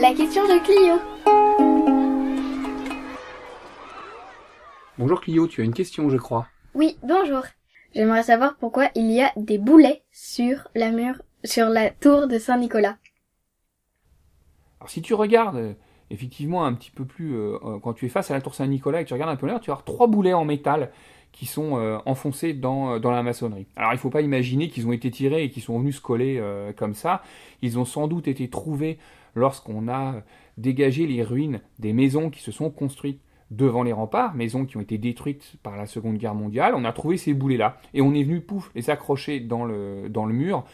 La question de Clio. Bonjour Clio, tu as une question, je crois. Oui, bonjour. J'aimerais savoir pourquoi il y a des boulets sur la mur, sur la tour de Saint-Nicolas. Alors si tu regardes euh, effectivement un petit peu plus, euh, euh, quand tu es face à la tour Saint-Nicolas et que tu regardes un peu là, tu vas avoir trois boulets en métal qui sont euh, enfoncés dans, euh, dans la maçonnerie. Alors il ne faut pas imaginer qu'ils ont été tirés et qu'ils sont venus se coller euh, comme ça. Ils ont sans doute été trouvés lorsqu'on a dégagé les ruines des maisons qui se sont construites devant les remparts, maisons qui ont été détruites par la Seconde Guerre mondiale. On a trouvé ces boulets-là et on est venu, pouf, les accrocher dans le, dans le mur.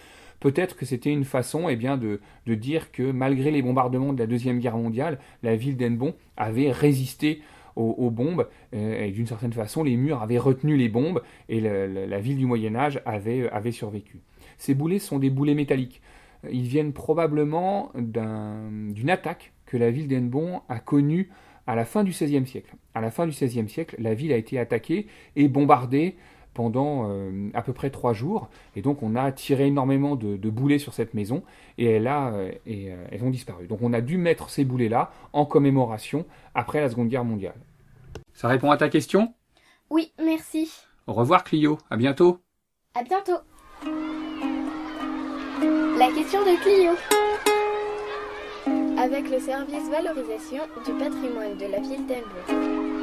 Peut-être que c'était une façon eh bien, de, de dire que malgré les bombardements de la Deuxième Guerre mondiale, la ville d'Enbon avait résisté aux, bombes euh, et d'une certaine façon les murs avaient retenu les bombes et la ville du Moyen Âge avait, avait survécu. Ces boulets sont des boulets métalliques. Ils viennent probablement d'un- d'une attaque que la ville d'Enbon a connue à la fin du XVIe siècle. À la fin du XVIe siècle, la ville a été attaquée et bombardée pendant euh, à peu près trois jours. Et donc on a tiré énormément de, de boulets sur cette maison et, elle a, euh, et euh, elles ont disparu. Donc on a dû mettre ces boulets-là en commémoration après la Seconde Guerre mondiale. Ça répond à ta question? Oui, merci. Au revoir Clio, à bientôt À bientôt. La question de Clio. Avec le service valorisation du patrimoine de la ville d'Elbeuf.